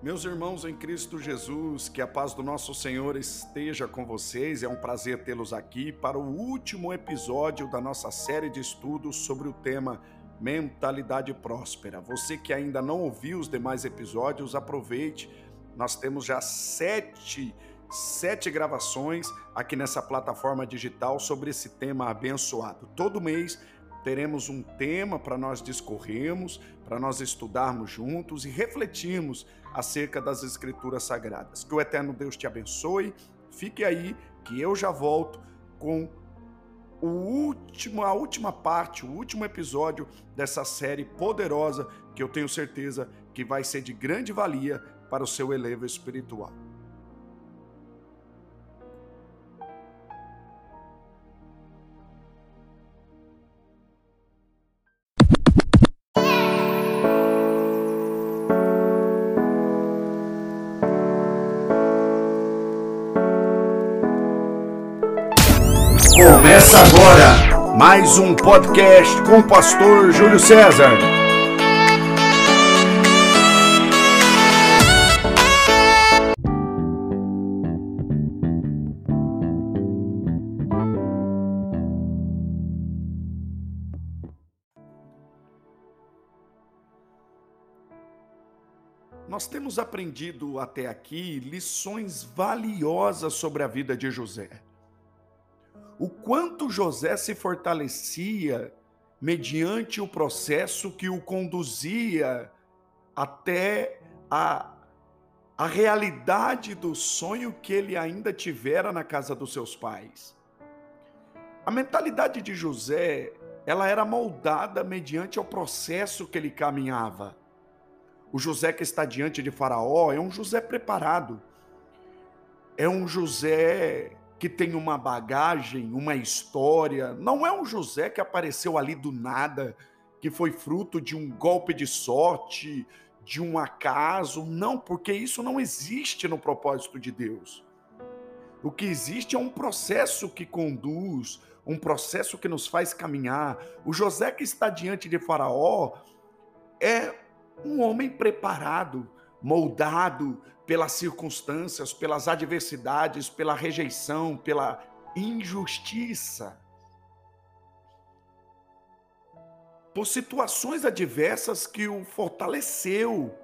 Meus irmãos em Cristo Jesus, que a paz do nosso Senhor esteja com vocês. É um prazer tê-los aqui para o último episódio da nossa série de estudos sobre o tema Mentalidade Próspera. Você que ainda não ouviu os demais episódios, aproveite. Nós temos já sete, sete gravações aqui nessa plataforma digital sobre esse tema abençoado. Todo mês teremos um tema para nós discorrermos, para nós estudarmos juntos e refletirmos acerca das Escrituras Sagradas. Que o Eterno Deus te abençoe. Fique aí, que eu já volto com o último, a última parte, o último episódio dessa série poderosa que eu tenho certeza que vai ser de grande valia para o seu elevo espiritual. Mais um podcast com o pastor Júlio César. Nós temos aprendido até aqui lições valiosas sobre a vida de José o quanto José se fortalecia mediante o processo que o conduzia até a, a realidade do sonho que ele ainda tivera na casa dos seus pais. A mentalidade de José, ela era moldada mediante o processo que ele caminhava. O José que está diante de Faraó é um José preparado. É um José que tem uma bagagem, uma história. Não é um José que apareceu ali do nada, que foi fruto de um golpe de sorte, de um acaso. Não, porque isso não existe no propósito de Deus. O que existe é um processo que conduz, um processo que nos faz caminhar. O José que está diante de Faraó é um homem preparado, moldado, pelas circunstâncias, pelas adversidades, pela rejeição, pela injustiça. Por situações adversas que o fortaleceu,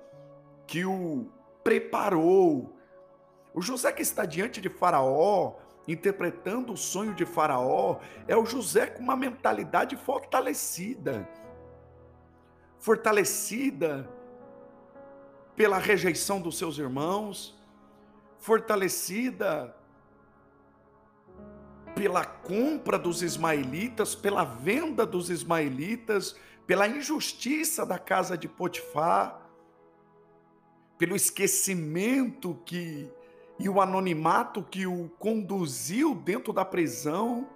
que o preparou. O José que está diante de Faraó, interpretando o sonho de Faraó, é o José com uma mentalidade fortalecida. Fortalecida pela rejeição dos seus irmãos, fortalecida pela compra dos ismaelitas, pela venda dos ismaelitas, pela injustiça da casa de Potifar, pelo esquecimento que e o anonimato que o conduziu dentro da prisão,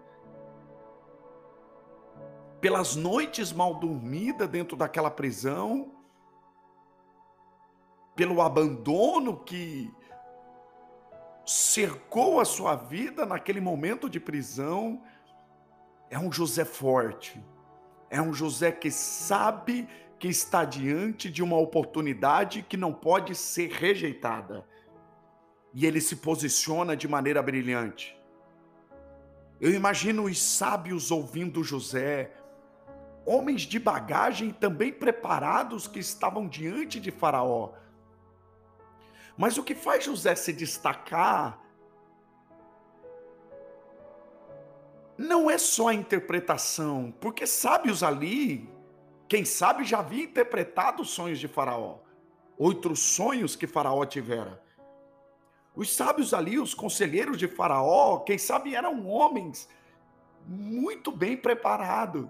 pelas noites mal dormidas dentro daquela prisão, pelo abandono que cercou a sua vida naquele momento de prisão. É um José forte, é um José que sabe que está diante de uma oportunidade que não pode ser rejeitada. E ele se posiciona de maneira brilhante. Eu imagino os sábios ouvindo José, homens de bagagem também preparados que estavam diante de Faraó mas o que faz José se destacar não é só a interpretação, porque sábios ali, quem sabe já havia interpretado os sonhos de Faraó, outros sonhos que Faraó tivera. Os sábios ali, os conselheiros de Faraó, quem sabe eram homens muito bem preparados.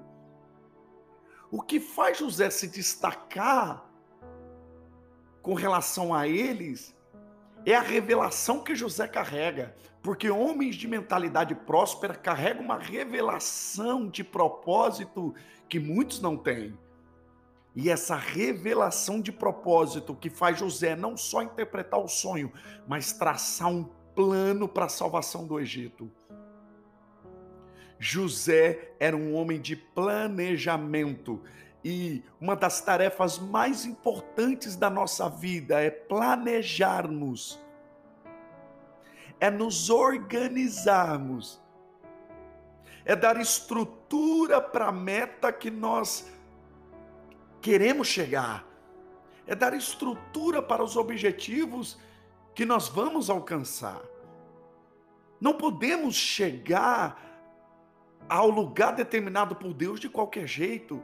O que faz José se destacar com relação a eles é a revelação que José carrega, porque homens de mentalidade próspera carregam uma revelação de propósito que muitos não têm. E essa revelação de propósito que faz José não só interpretar o sonho, mas traçar um plano para a salvação do Egito. José era um homem de planejamento, E uma das tarefas mais importantes da nossa vida é planejarmos, é nos organizarmos, é dar estrutura para a meta que nós queremos chegar, é dar estrutura para os objetivos que nós vamos alcançar. Não podemos chegar ao lugar determinado por Deus de qualquer jeito.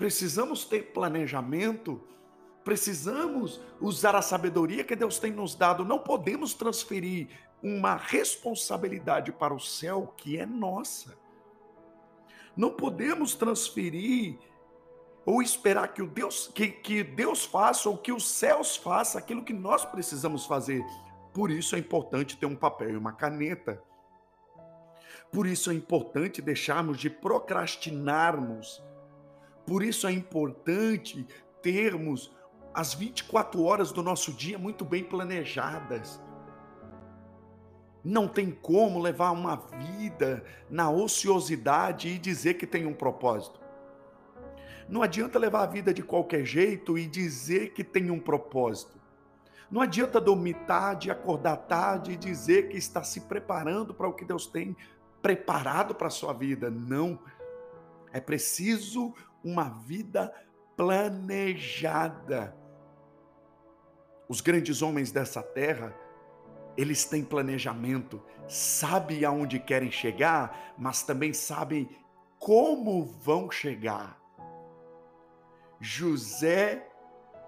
Precisamos ter planejamento, precisamos usar a sabedoria que Deus tem nos dado. Não podemos transferir uma responsabilidade para o céu que é nossa. Não podemos transferir ou esperar que o Deus que, que Deus faça ou que os céus faça aquilo que nós precisamos fazer. Por isso é importante ter um papel e uma caneta. Por isso é importante deixarmos de procrastinarmos. Por isso é importante termos as 24 horas do nosso dia muito bem planejadas. Não tem como levar uma vida na ociosidade e dizer que tem um propósito. Não adianta levar a vida de qualquer jeito e dizer que tem um propósito. Não adianta dormir tarde, acordar tarde e dizer que está se preparando para o que Deus tem preparado para a sua vida. Não. É preciso uma vida planejada. Os grandes homens dessa terra, eles têm planejamento, sabem aonde querem chegar, mas também sabem como vão chegar. José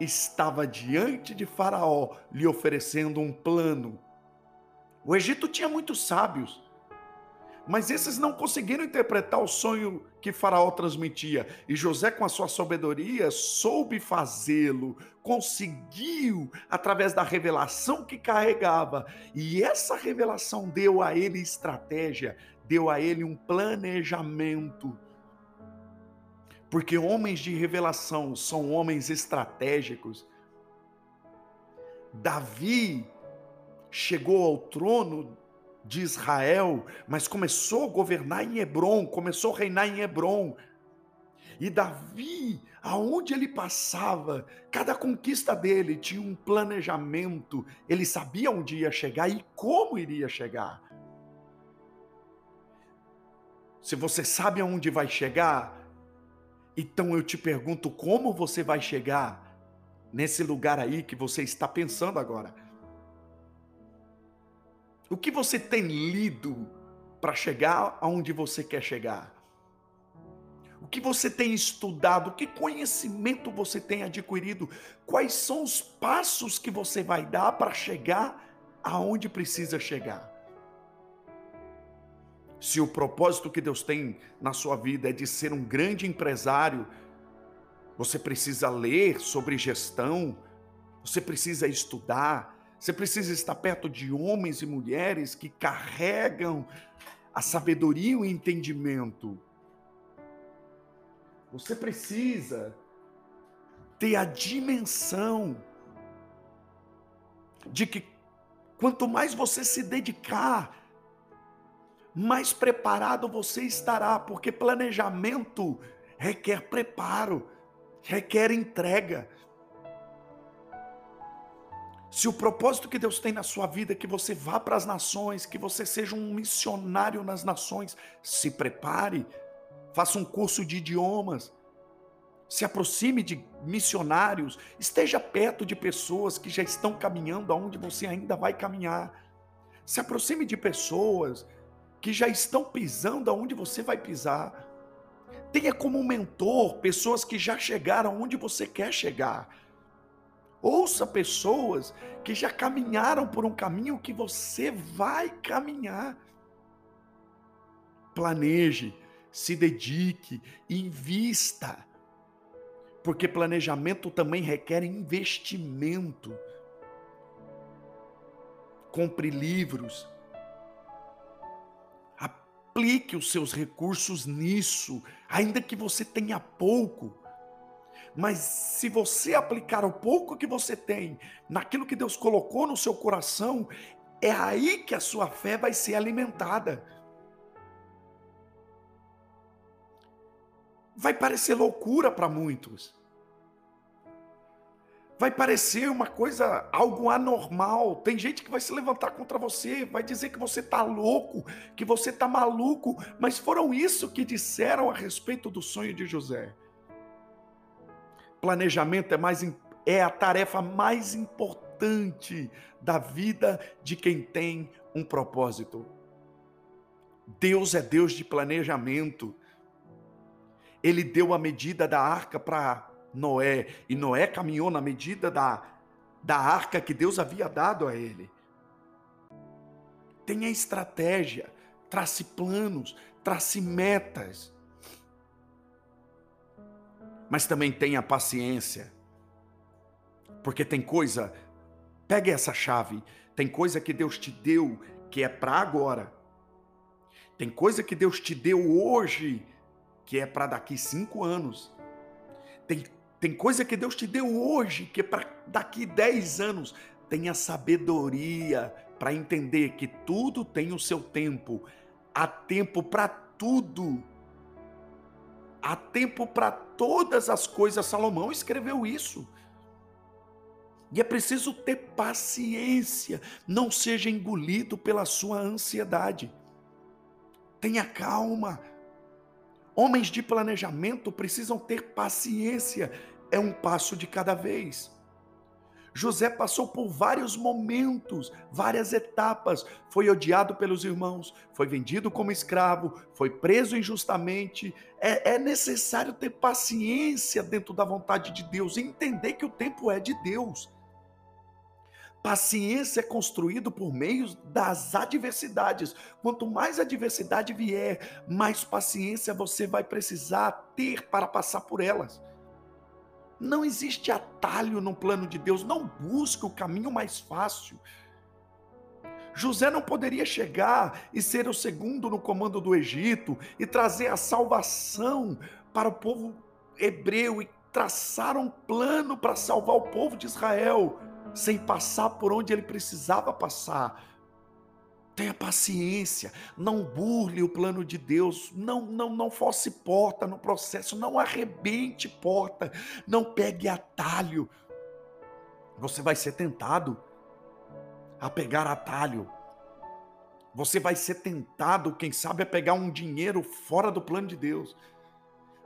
estava diante de Faraó, lhe oferecendo um plano. O Egito tinha muitos sábios, mas esses não conseguiram interpretar o sonho que Faraó transmitia. E José, com a sua sabedoria, soube fazê-lo, conseguiu através da revelação que carregava. E essa revelação deu a ele estratégia, deu a ele um planejamento porque homens de revelação são homens estratégicos. Davi chegou ao trono de Israel, mas começou a governar em Hebron, começou a reinar em Hebron. E Davi, aonde ele passava, cada conquista dele tinha um planejamento, ele sabia onde ia chegar e como iria chegar. Se você sabe aonde vai chegar, então eu te pergunto como você vai chegar nesse lugar aí que você está pensando agora. O que você tem lido para chegar aonde você quer chegar? O que você tem estudado? Que conhecimento você tem adquirido? Quais são os passos que você vai dar para chegar aonde precisa chegar? Se o propósito que Deus tem na sua vida é de ser um grande empresário, você precisa ler sobre gestão, você precisa estudar, você precisa estar perto de homens e mulheres que carregam a sabedoria e o entendimento. Você precisa ter a dimensão de que quanto mais você se dedicar mais preparado você estará, porque planejamento requer preparo, requer entrega. Se o propósito que Deus tem na sua vida é que você vá para as nações, que você seja um missionário nas nações, se prepare, faça um curso de idiomas, se aproxime de missionários, esteja perto de pessoas que já estão caminhando aonde você ainda vai caminhar. Se aproxime de pessoas que já estão pisando aonde você vai pisar. Tenha como mentor pessoas que já chegaram onde você quer chegar. Ouça pessoas que já caminharam por um caminho que você vai caminhar. Planeje, se dedique, invista. Porque planejamento também requer investimento. Compre livros, aplique os seus recursos nisso, ainda que você tenha pouco. Mas se você aplicar o pouco que você tem naquilo que Deus colocou no seu coração, é aí que a sua fé vai ser alimentada. Vai parecer loucura para muitos. Vai parecer uma coisa, algo anormal. Tem gente que vai se levantar contra você, vai dizer que você está louco, que você está maluco, mas foram isso que disseram a respeito do sonho de José. Planejamento é mais é a tarefa mais importante da vida de quem tem um propósito. Deus é Deus de planejamento. Ele deu a medida da arca para Noé, e Noé caminhou na medida da, da arca que Deus havia dado a ele. Tenha estratégia, trace planos, trace metas. Mas também tenha paciência. Porque tem coisa, pegue essa chave, tem coisa que Deus te deu que é para agora. Tem coisa que Deus te deu hoje que é para daqui cinco anos. Tem, tem coisa que Deus te deu hoje que é para daqui dez anos. Tenha sabedoria para entender que tudo tem o seu tempo. Há tempo para tudo. Há tempo para todas as coisas. Salomão escreveu isso. E é preciso ter paciência, não seja engolido pela sua ansiedade. Tenha calma. Homens de planejamento precisam ter paciência, é um passo de cada vez. José passou por vários momentos, várias etapas. Foi odiado pelos irmãos, foi vendido como escravo, foi preso injustamente. É, é, necessário ter paciência dentro da vontade de Deus, entender que o tempo é de Deus. Paciência é construído por meio das adversidades. Quanto mais adversidade vier, mais paciência você vai precisar ter para passar por elas. Não existe atalho no plano de Deus, não busque o caminho mais fácil. José não poderia chegar e ser o segundo no comando do Egito e trazer a salvação para o povo hebreu e traçar um plano para salvar o povo de Israel sem passar por onde ele precisava passar. Tenha paciência, não burle o plano de Deus, não não não force porta no processo, não arrebente porta, não pegue atalho. Você vai ser tentado a pegar atalho. Você vai ser tentado, quem sabe, a pegar um dinheiro fora do plano de Deus.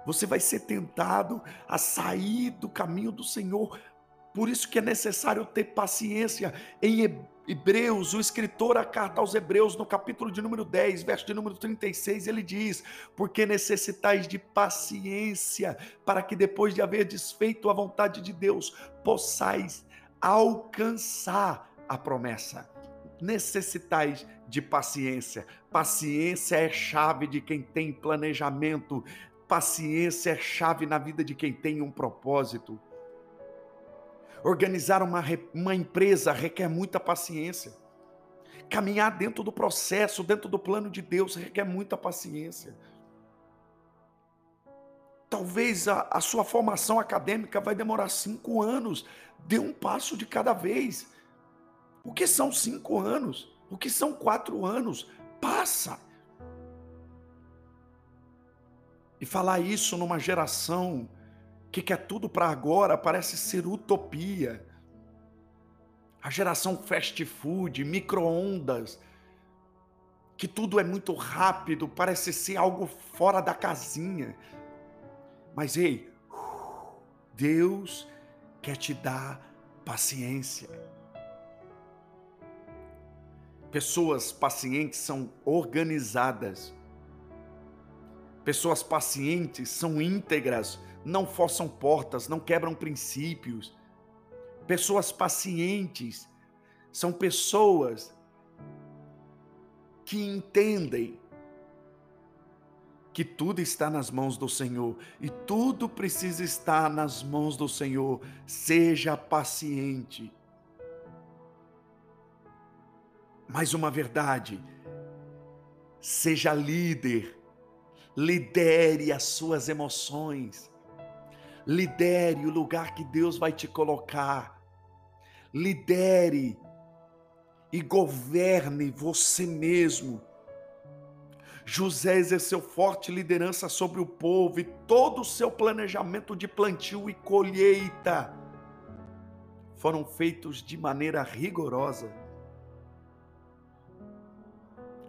Você vai ser tentado a sair do caminho do Senhor por isso que é necessário ter paciência. Em Hebreus, o escritor a carta aos Hebreus, no capítulo de número 10, verso de número 36, ele diz: Porque necessitais de paciência, para que depois de haver desfeito a vontade de Deus, possais alcançar a promessa. Necessitais de paciência. Paciência é chave de quem tem planejamento. Paciência é chave na vida de quem tem um propósito. Organizar uma, uma empresa requer muita paciência. Caminhar dentro do processo, dentro do plano de Deus, requer muita paciência. Talvez a, a sua formação acadêmica vai demorar cinco anos. Dê um passo de cada vez. O que são cinco anos? O que são quatro anos? Passa. E falar isso numa geração que quer tudo para agora parece ser utopia. A geração fast food, micro-ondas, que tudo é muito rápido, parece ser algo fora da casinha. Mas ei, Deus quer te dar paciência. Pessoas pacientes são organizadas. Pessoas pacientes são íntegras não forçam portas, não quebram princípios. Pessoas pacientes são pessoas que entendem que tudo está nas mãos do Senhor e tudo precisa estar nas mãos do Senhor. Seja paciente. Mais uma verdade, seja líder, lidere as suas emoções Lidere o lugar que Deus vai te colocar. Lidere e governe você mesmo. José exerceu forte liderança sobre o povo e todo o seu planejamento de plantio e colheita foram feitos de maneira rigorosa.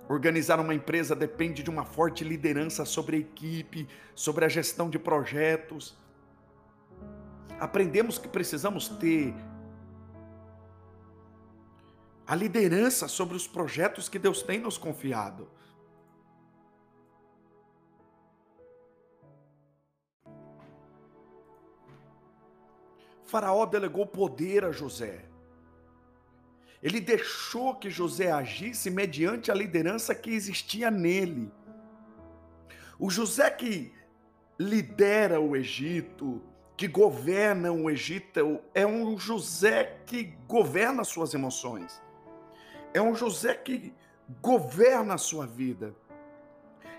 Organizar uma empresa depende de uma forte liderança sobre a equipe, sobre a gestão de projetos. Aprendemos que precisamos ter a liderança sobre os projetos que Deus tem nos confiado. Faraó delegou poder a José. Ele deixou que José agisse mediante a liderança que existia nele. O José que lidera o Egito, que governa o Egito, é um José que governa suas emoções. É um José que governa a sua vida.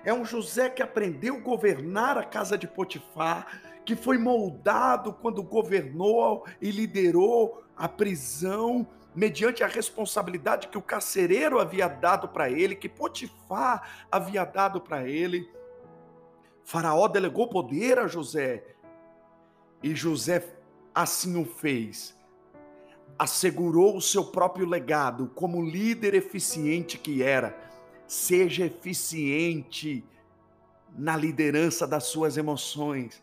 É um José que aprendeu a governar a casa de Potifar, que foi moldado quando governou e liderou a prisão mediante a responsabilidade que o carcereiro havia dado para ele, que Potifar havia dado para ele. Faraó delegou poder a José e José assim o fez. Assegurou o seu próprio legado como líder eficiente que era. Seja eficiente na liderança das suas emoções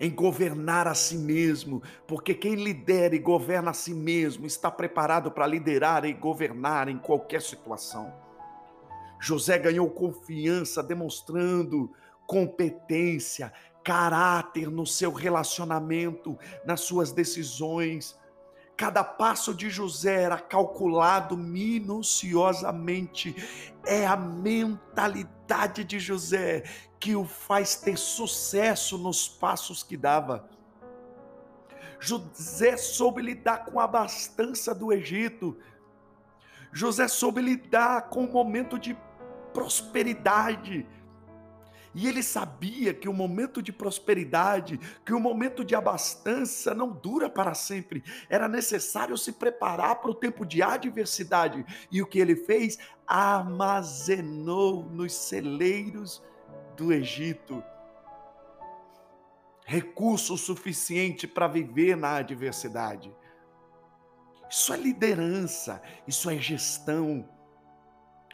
em governar a si mesmo, porque quem lidera e governa a si mesmo está preparado para liderar e governar em qualquer situação. José ganhou confiança, demonstrando competência, caráter no seu relacionamento, nas suas decisões. Cada passo de José era calculado minuciosamente. É a mentalidade de José que o faz ter sucesso nos passos que dava. José soube lidar com a abastança do Egito. José soube lidar com o momento de prosperidade. E ele sabia que o momento de prosperidade, que o momento de abastança não dura para sempre. Era necessário se preparar para o tempo de adversidade. E o que ele fez? Armazenou nos celeiros do Egito recurso suficiente para viver na adversidade. Isso é liderança, isso é gestão,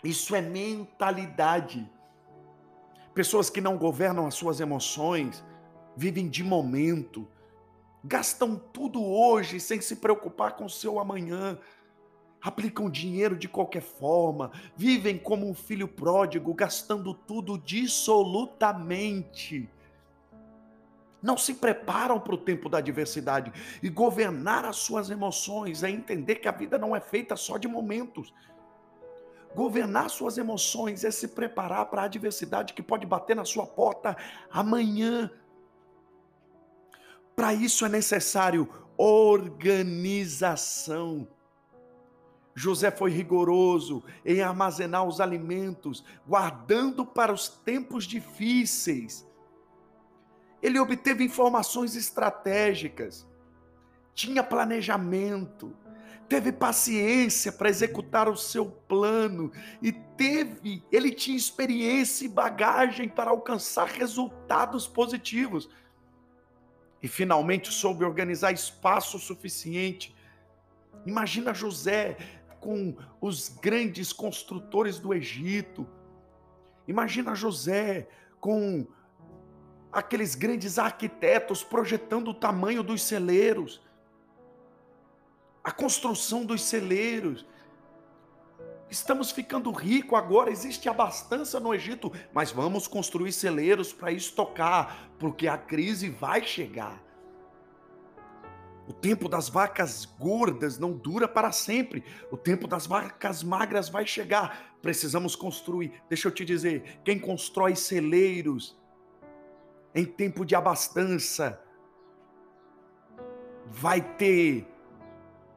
isso é mentalidade. Pessoas que não governam as suas emoções, vivem de momento, gastam tudo hoje sem se preocupar com o seu amanhã, aplicam dinheiro de qualquer forma, vivem como um filho pródigo, gastando tudo dissolutamente. Não se preparam para o tempo da adversidade e governar as suas emoções é entender que a vida não é feita só de momentos. Governar suas emoções é se preparar para a adversidade que pode bater na sua porta amanhã. Para isso é necessário organização. José foi rigoroso em armazenar os alimentos, guardando para os tempos difíceis. Ele obteve informações estratégicas, tinha planejamento, teve paciência para executar o seu plano e teve, ele tinha experiência e bagagem para alcançar resultados positivos. E finalmente soube organizar espaço suficiente. Imagina José com os grandes construtores do Egito. Imagina José com aqueles grandes arquitetos projetando o tamanho dos celeiros a construção dos celeiros. Estamos ficando ricos agora, existe abastança no Egito, mas vamos construir celeiros para estocar, porque a crise vai chegar. O tempo das vacas gordas não dura para sempre. O tempo das vacas magras vai chegar. Precisamos construir. Deixa eu te dizer: quem constrói celeiros em tempo de abastança vai ter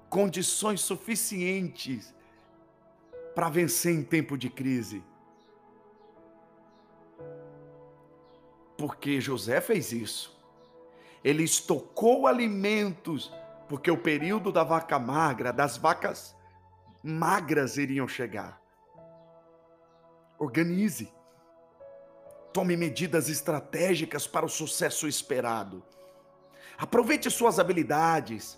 condições suficientes para vencer em tempo de crise. Porque José fez isso. Ele estocou alimentos, porque o período da vaca magra, das vacas magras iriam chegar. Organize. Tome medidas estratégicas para o sucesso esperado. Aproveite suas habilidades,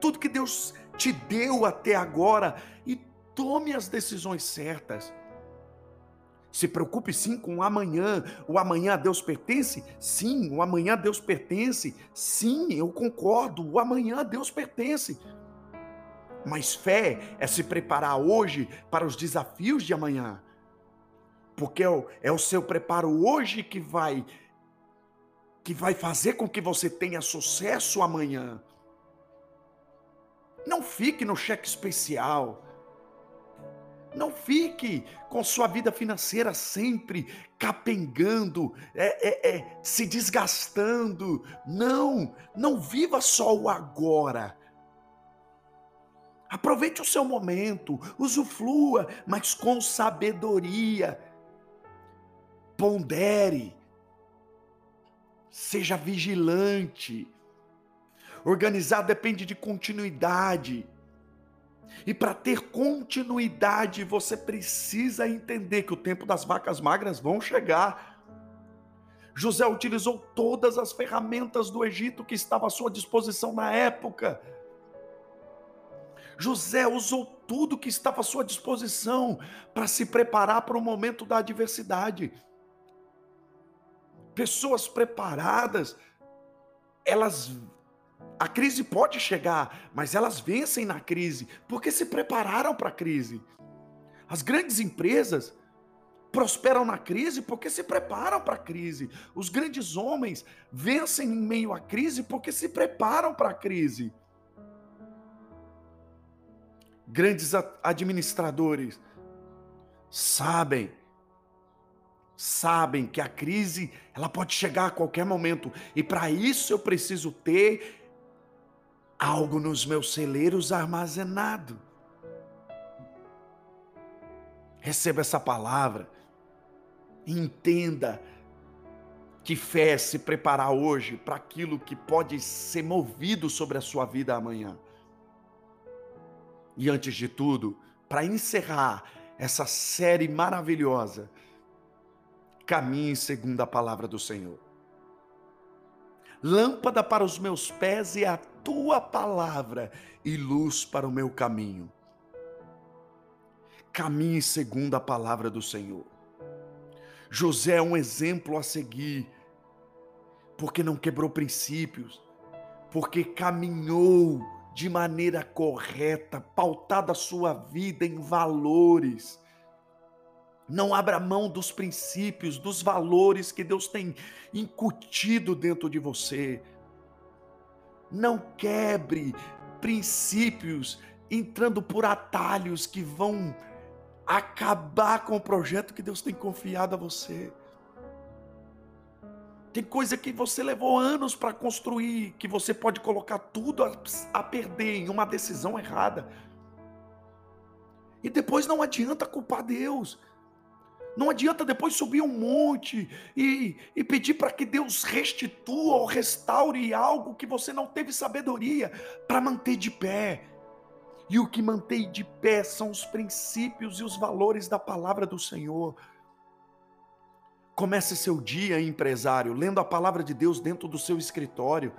tudo que Deus te deu até agora e tome as decisões certas. Se preocupe sim com o amanhã. O amanhã a Deus pertence? Sim, o amanhã a Deus pertence. Sim, eu concordo. O amanhã a Deus pertence. Mas fé é se preparar hoje para os desafios de amanhã. Porque é o, é o seu preparo hoje que vai que vai fazer com que você tenha sucesso amanhã. Não fique no cheque especial. Não fique com sua vida financeira sempre capengando, é, é, é, se desgastando. Não, não viva só o agora. Aproveite o seu momento, usufrua, mas com sabedoria. Pondere, seja vigilante. Organizar depende de continuidade. E para ter continuidade, você precisa entender que o tempo das vacas magras vão chegar. José utilizou todas as ferramentas do Egito que estavam à sua disposição na época. José usou tudo que estava à sua disposição para se preparar para o momento da adversidade. Pessoas preparadas, elas a crise pode chegar, mas elas vencem na crise porque se prepararam para a crise. As grandes empresas prosperam na crise porque se preparam para a crise. Os grandes homens vencem em meio à crise porque se preparam para a crise. Grandes administradores sabem sabem que a crise ela pode chegar a qualquer momento e para isso eu preciso ter algo nos meus celeiros armazenado. Receba essa palavra. Entenda que fé é se preparar hoje para aquilo que pode ser movido sobre a sua vida amanhã. E antes de tudo, para encerrar essa série maravilhosa, caminhe segundo a palavra do Senhor. Lâmpada para os meus pés e a tua palavra e luz para o meu caminho. Caminhe segundo a palavra do Senhor. José é um exemplo a seguir, porque não quebrou princípios, porque caminhou de maneira correta, pautada a sua vida em valores. Não abra mão dos princípios, dos valores que Deus tem incutido dentro de você. Não quebre princípios entrando por atalhos que vão acabar com o projeto que Deus tem confiado a você. Tem coisa que você levou anos para construir, que você pode colocar tudo a, a, perder em uma decisão errada. E depois não adianta culpar Deus. Não adianta depois subir um monte e, e pedir para que Deus restitua ou restaure algo que você não teve sabedoria para manter de pé. E o que mantém de pé são os princípios e os valores da palavra do Senhor. Comece seu dia, empresário, lendo a palavra de Deus dentro do seu escritório.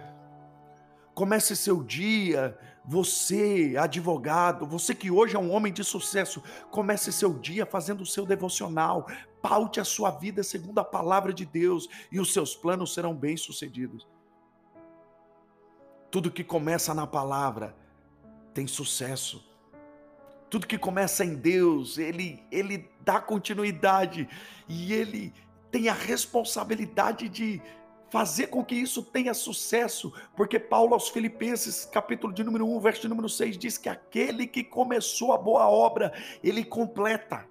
Comece seu dia, você, advogado, você que hoje é um homem de sucesso, comece seu dia fazendo o seu devocional. Paute a sua vida segundo a palavra de Deus e os seus planos serão bem-sucedidos. Tudo que começa na palavra tem sucesso. Tudo que começa em Deus, ele ele dá continuidade e ele tem a responsabilidade de fazer com que isso tenha sucesso, porque Paulo aos Filipenses, capítulo de número 1, verso de número 6, diz que aquele que começou a boa obra, ele completa.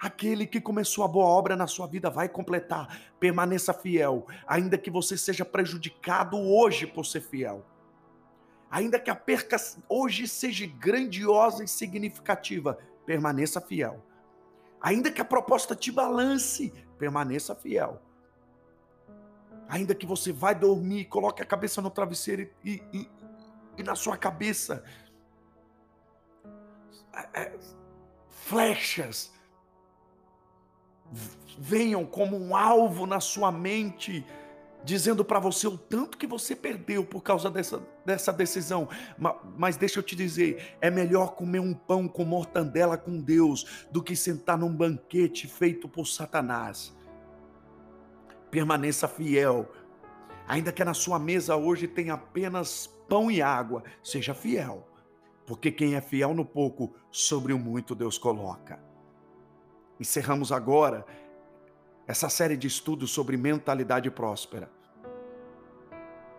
Aquele que começou a boa obra na sua vida vai completar. Permaneça fiel, ainda que você seja prejudicado hoje por ser fiel. Ainda que a perca hoje seja grandiosa e significativa, permaneça fiel. Ainda que a proposta te balance, permaneça fiel Ainda que você vai dormir, coloque a cabeça no travesseiro e, e, e na sua cabeça é, é, flechas venham como um alvo na sua mente, dizendo para você o tanto que você perdeu por causa dessa, dessa decisão. Mas, mas, deixa eu te dizer: é melhor comer um pão com mortandela com Deus do que sentar num banquete feito por Satanás. Permaneça fiel. Ainda que na sua mesa hoje tenha apenas pão e água, seja fiel. Porque quem é fiel no pouco, sobre o muito Deus coloca. Encerramos agora essa série de estudos sobre mentalidade próspera.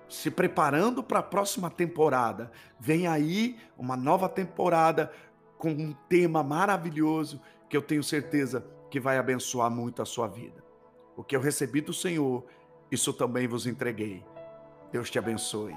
Se preparando para a próxima temporada. Vem aí uma nova temporada com um tema maravilhoso que eu tenho certeza que vai abençoar muito a sua vida. O que eu recebi do Senhor, isso também vos entreguei. Deus te abençoe.